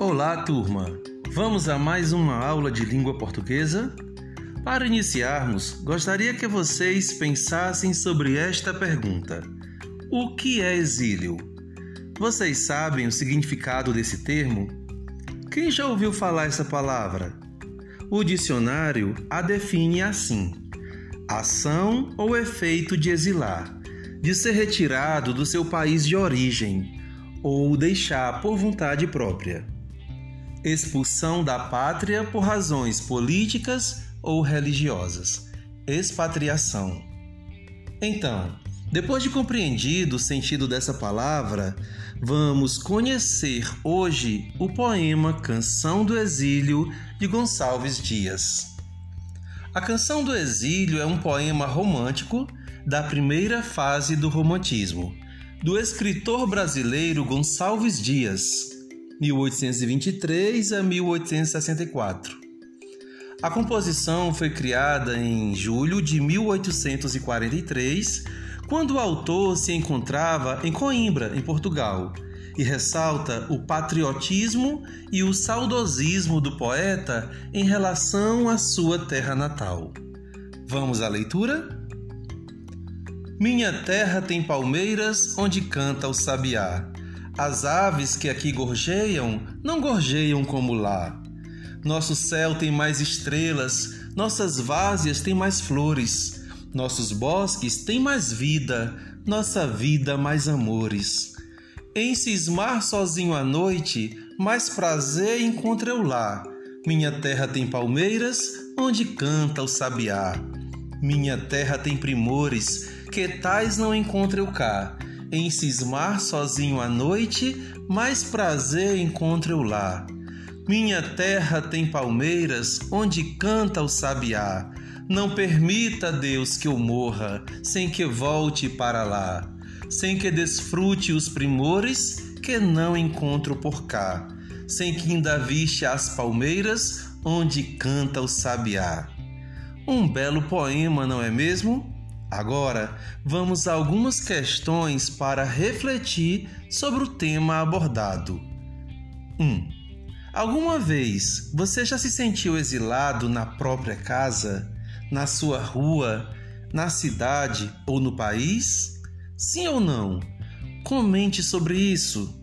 Olá, turma! Vamos a mais uma aula de língua portuguesa? Para iniciarmos, gostaria que vocês pensassem sobre esta pergunta: O que é exílio? Vocês sabem o significado desse termo? Quem já ouviu falar essa palavra? O dicionário a define assim: ação ou efeito de exilar, de ser retirado do seu país de origem ou deixar por vontade própria. Expulsão da pátria por razões políticas ou religiosas. Expatriação. Então, depois de compreendido o sentido dessa palavra, vamos conhecer hoje o poema Canção do Exílio de Gonçalves Dias. A Canção do Exílio é um poema romântico da primeira fase do romantismo, do escritor brasileiro Gonçalves Dias, 1823 a 1864. A composição foi criada em julho de 1843, quando o autor se encontrava em Coimbra, em Portugal, e ressalta o patriotismo e o saudosismo do poeta em relação à sua terra natal. Vamos à leitura? Minha terra tem palmeiras onde canta o sabiá. As aves que aqui gorjeiam não gorjeiam como lá. Nosso céu tem mais estrelas, nossas várzeas têm mais flores, nossos bosques têm mais vida, nossa vida mais amores. Em cismar sozinho à noite, mais prazer encontro eu lá. Minha terra tem palmeiras, onde canta o sabiá. Minha terra tem primores, que tais não encontro eu cá. Em cismar sozinho à noite, mais prazer encontro eu lá. Minha terra tem palmeiras onde canta o sabiá. Não permita, Deus, que eu morra sem que volte para lá, sem que desfrute os primores que não encontro por cá, sem que ainda viste as palmeiras onde canta o sabiá. Um belo poema, não é mesmo? Agora, vamos a algumas questões para refletir sobre o tema abordado. 1. Um, Alguma vez você já se sentiu exilado na própria casa, na sua rua, na cidade ou no país? Sim ou não? Comente sobre isso.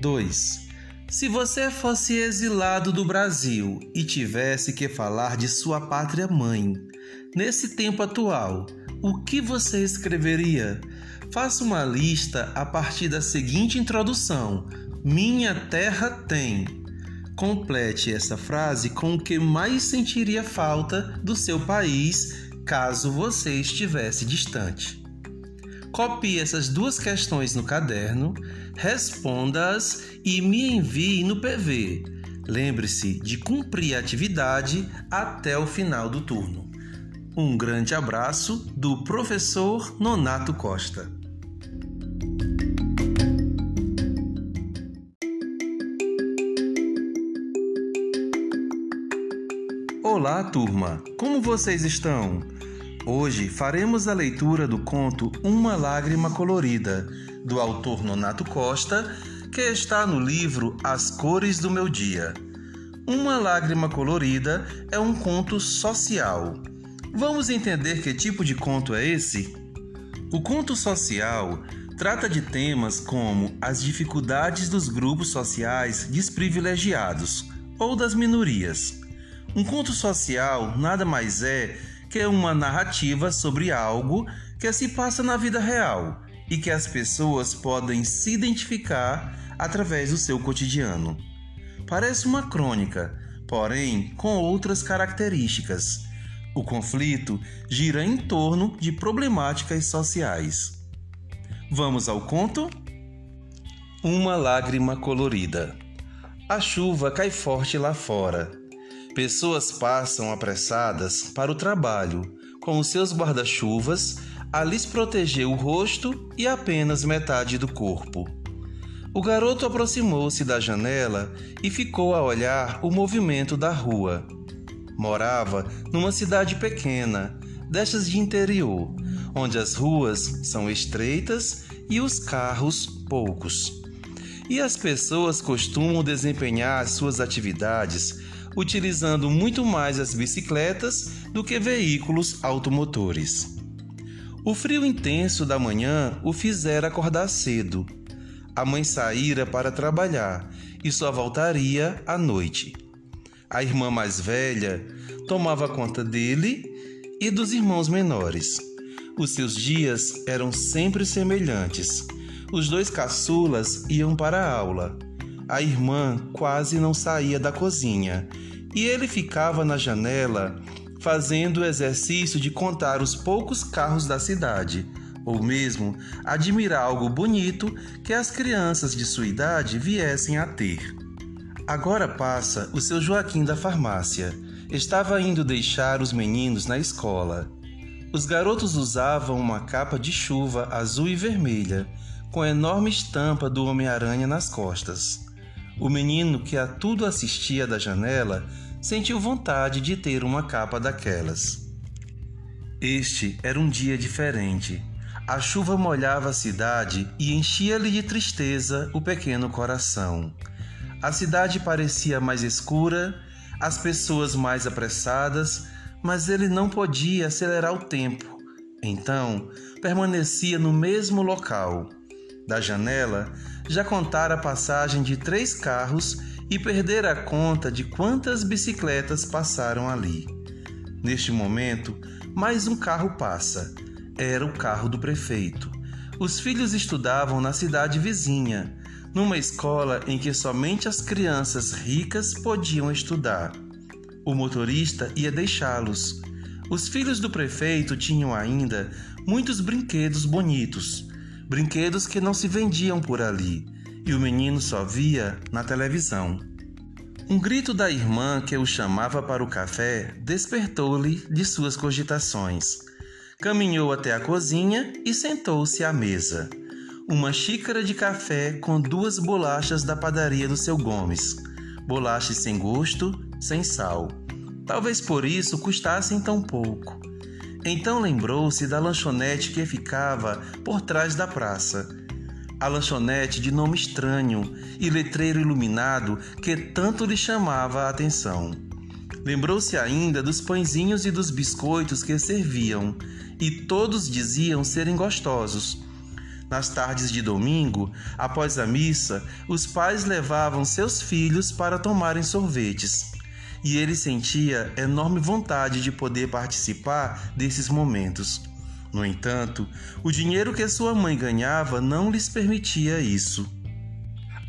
2. Se você fosse exilado do Brasil e tivesse que falar de sua pátria mãe, nesse tempo atual, o que você escreveria? Faça uma lista a partir da seguinte introdução minha terra tem. Complete essa frase com o que mais sentiria falta do seu país caso você estivesse distante. Copie essas duas questões no caderno, responda-as e me envie no PV. Lembre-se de cumprir a atividade até o final do turno. Um grande abraço do professor Nonato Costa. Olá, turma! Como vocês estão? Hoje faremos a leitura do conto Uma Lágrima Colorida, do autor Nonato Costa, que está no livro As Cores do Meu Dia. Uma Lágrima Colorida é um conto social. Vamos entender que tipo de conto é esse? O conto social trata de temas como as dificuldades dos grupos sociais desprivilegiados ou das minorias um conto social nada mais é que uma narrativa sobre algo que se passa na vida real e que as pessoas podem se identificar através do seu cotidiano. Parece uma crônica, porém com outras características. O conflito gira em torno de problemáticas sociais. Vamos ao conto? Uma lágrima colorida. A chuva cai forte lá fora Pessoas passam apressadas para o trabalho, com seus guarda-chuvas a lhes proteger o rosto e apenas metade do corpo. O garoto aproximou-se da janela e ficou a olhar o movimento da rua. Morava numa cidade pequena, destas de interior, onde as ruas são estreitas e os carros poucos. e as pessoas costumam desempenhar suas atividades utilizando muito mais as bicicletas do que veículos automotores. O frio intenso da manhã o fizera acordar cedo. A mãe saíra para trabalhar e só voltaria à noite. A irmã mais velha tomava conta dele e dos irmãos menores. Os seus dias eram sempre semelhantes. Os dois caçulas iam para a aula. A irmã quase não saía da cozinha e ele ficava na janela fazendo o exercício de contar os poucos carros da cidade, ou mesmo admirar algo bonito que as crianças de sua idade viessem a ter. Agora passa o seu Joaquim da farmácia. Estava indo deixar os meninos na escola. Os garotos usavam uma capa de chuva azul e vermelha, com a enorme estampa do Homem-Aranha nas costas. O menino que a tudo assistia da janela sentiu vontade de ter uma capa daquelas. Este era um dia diferente. A chuva molhava a cidade e enchia-lhe de tristeza o pequeno coração. A cidade parecia mais escura, as pessoas mais apressadas, mas ele não podia acelerar o tempo. Então, permanecia no mesmo local. Da janela, já contara a passagem de três carros e perdera a conta de quantas bicicletas passaram ali. Neste momento, mais um carro passa. Era o carro do prefeito. Os filhos estudavam na cidade vizinha numa escola em que somente as crianças ricas podiam estudar. O motorista ia deixá-los. Os filhos do prefeito tinham ainda muitos brinquedos bonitos, brinquedos que não se vendiam por ali, e o menino só via na televisão. Um grito da irmã que o chamava para o café despertou-lhe de suas cogitações. Caminhou até a cozinha e sentou-se à mesa uma xícara de café com duas bolachas da padaria do seu Gomes. Bolachas sem gosto, sem sal. Talvez por isso custassem tão pouco. Então lembrou-se da lanchonete que ficava por trás da praça. A lanchonete de nome estranho e letreiro iluminado que tanto lhe chamava a atenção. Lembrou-se ainda dos pãezinhos e dos biscoitos que serviam, e todos diziam serem gostosos nas tardes de domingo, após a missa, os pais levavam seus filhos para tomarem sorvetes. E ele sentia enorme vontade de poder participar desses momentos. No entanto, o dinheiro que sua mãe ganhava não lhes permitia isso.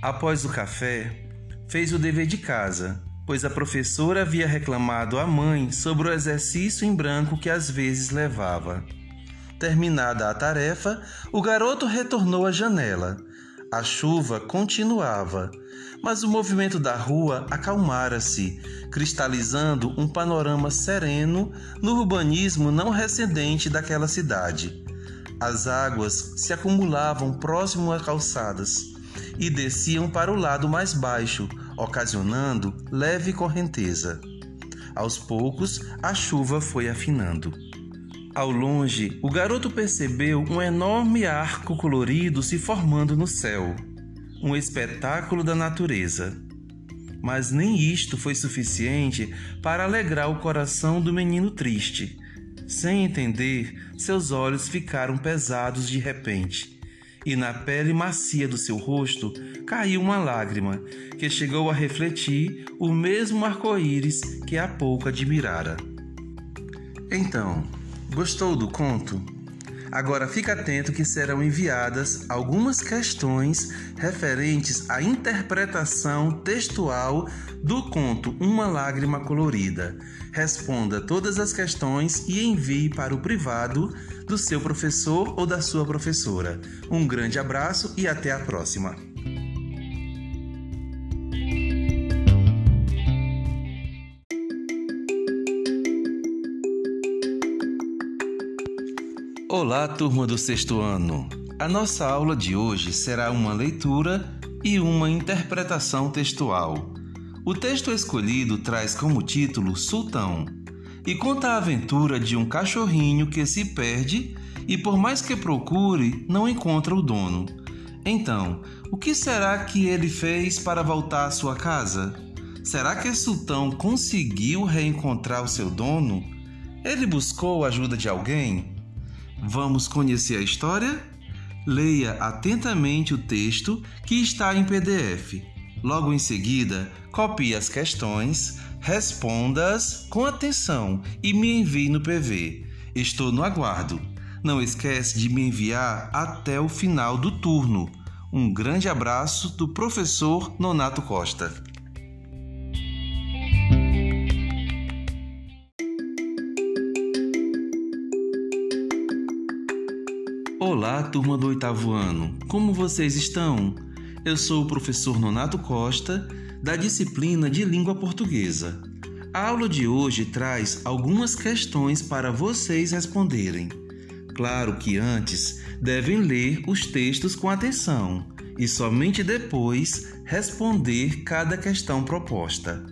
Após o café, fez o dever de casa, pois a professora havia reclamado à mãe sobre o exercício em branco que às vezes levava. Terminada a tarefa, o garoto retornou à janela. A chuva continuava, mas o movimento da rua acalmara-se, cristalizando um panorama sereno no urbanismo não recendente daquela cidade. As águas se acumulavam próximo a calçadas e desciam para o lado mais baixo, ocasionando leve correnteza. Aos poucos, a chuva foi afinando. Ao longe, o garoto percebeu um enorme arco colorido se formando no céu, um espetáculo da natureza. Mas nem isto foi suficiente para alegrar o coração do menino triste. Sem entender, seus olhos ficaram pesados de repente, e na pele macia do seu rosto caiu uma lágrima que chegou a refletir o mesmo arco-íris que há pouco admirara. Então, Gostou do conto? Agora fique atento que serão enviadas algumas questões referentes à interpretação textual do conto Uma Lágrima Colorida. Responda todas as questões e envie para o privado do seu professor ou da sua professora. Um grande abraço e até a próxima! Olá, turma do sexto ano! A nossa aula de hoje será uma leitura e uma interpretação textual. O texto escolhido traz como título Sultão e conta a aventura de um cachorrinho que se perde e, por mais que procure, não encontra o dono. Então, o que será que ele fez para voltar à sua casa? Será que Sultão conseguiu reencontrar o seu dono? Ele buscou a ajuda de alguém? Vamos conhecer a história? Leia atentamente o texto que está em PDF. Logo em seguida, copie as questões, responda-as com atenção e me envie no PV. Estou no aguardo. Não esquece de me enviar até o final do turno. Um grande abraço do professor Nonato Costa. Olá, turma do oitavo ano. Como vocês estão? Eu sou o professor Nonato Costa, da disciplina de Língua Portuguesa. A aula de hoje traz algumas questões para vocês responderem. Claro que antes devem ler os textos com atenção e somente depois responder cada questão proposta.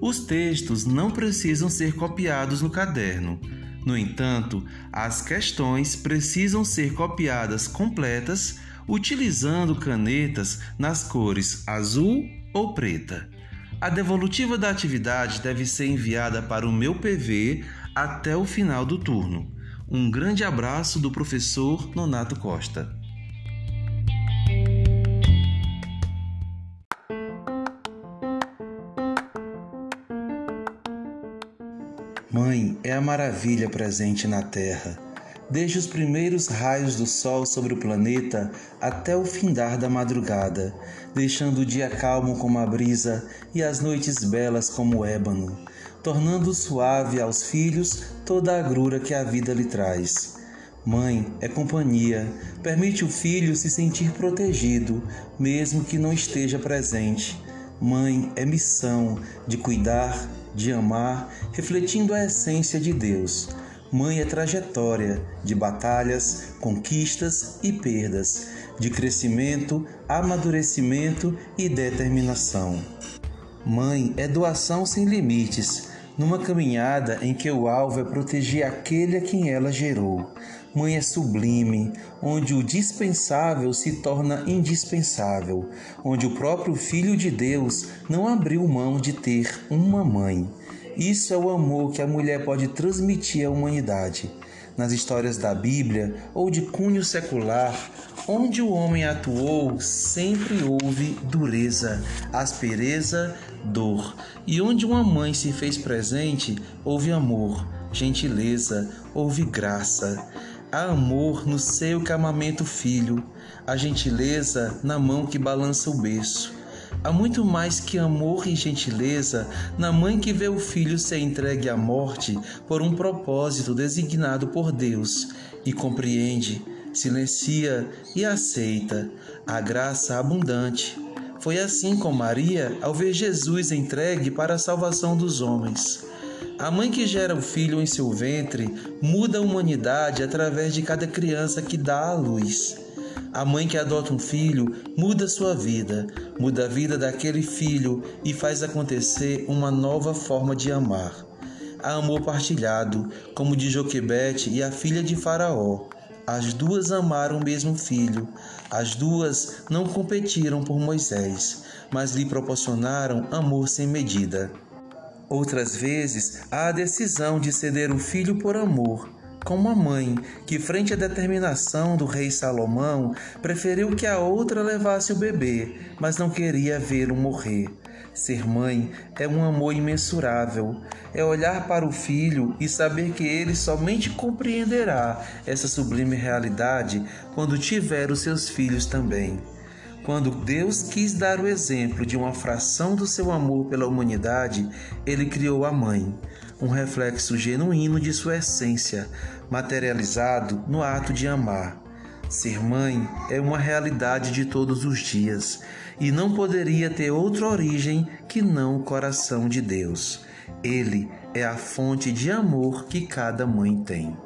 Os textos não precisam ser copiados no caderno. No entanto, as questões precisam ser copiadas completas utilizando canetas nas cores azul ou preta. A devolutiva da atividade deve ser enviada para o meu PV até o final do turno. Um grande abraço do professor Nonato Costa. Mãe é a maravilha presente na Terra. Desde os primeiros raios do sol sobre o planeta até o findar da madrugada, deixando o dia calmo como a brisa e as noites belas como o ébano tornando suave aos filhos toda a agrura que a vida lhe traz. Mãe é companhia, permite o filho se sentir protegido, mesmo que não esteja presente. Mãe é missão de cuidar, de amar, refletindo a essência de Deus. Mãe é trajetória de batalhas, conquistas e perdas, de crescimento, amadurecimento e determinação. Mãe é doação sem limites, numa caminhada em que o alvo é proteger aquele a quem ela gerou. Mãe é sublime, onde o dispensável se torna indispensável, onde o próprio Filho de Deus não abriu mão de ter uma mãe. Isso é o amor que a mulher pode transmitir à humanidade. Nas histórias da Bíblia ou de cunho secular, onde o homem atuou, sempre houve dureza, aspereza, dor. E onde uma mãe se fez presente, houve amor, gentileza, houve graça. Há amor no seio que amamenta o filho, a gentileza na mão que balança o berço. Há muito mais que amor e gentileza na mãe que vê o filho ser entregue à morte por um propósito designado por Deus e compreende, silencia e aceita a graça abundante foi assim com Maria ao ver Jesus entregue para a salvação dos homens. A mãe que gera o filho em seu ventre muda a humanidade através de cada criança que dá à luz. A mãe que adota um filho muda sua vida, muda a vida daquele filho e faz acontecer uma nova forma de amar. Há amor partilhado, como de Joquebete e a filha de Faraó. As duas amaram o mesmo filho. As duas não competiram por Moisés, mas lhe proporcionaram amor sem medida. Outras vezes, há a decisão de ceder o filho por amor, como a mãe, que, frente à determinação do rei Salomão, preferiu que a outra levasse o bebê, mas não queria vê-lo morrer. Ser mãe é um amor imensurável, é olhar para o filho e saber que ele somente compreenderá essa sublime realidade quando tiver os seus filhos também. Quando Deus quis dar o exemplo de uma fração do seu amor pela humanidade, ele criou a mãe, um reflexo genuíno de sua essência, materializado no ato de amar. Ser mãe é uma realidade de todos os dias e não poderia ter outra origem que não o coração de Deus. Ele é a fonte de amor que cada mãe tem.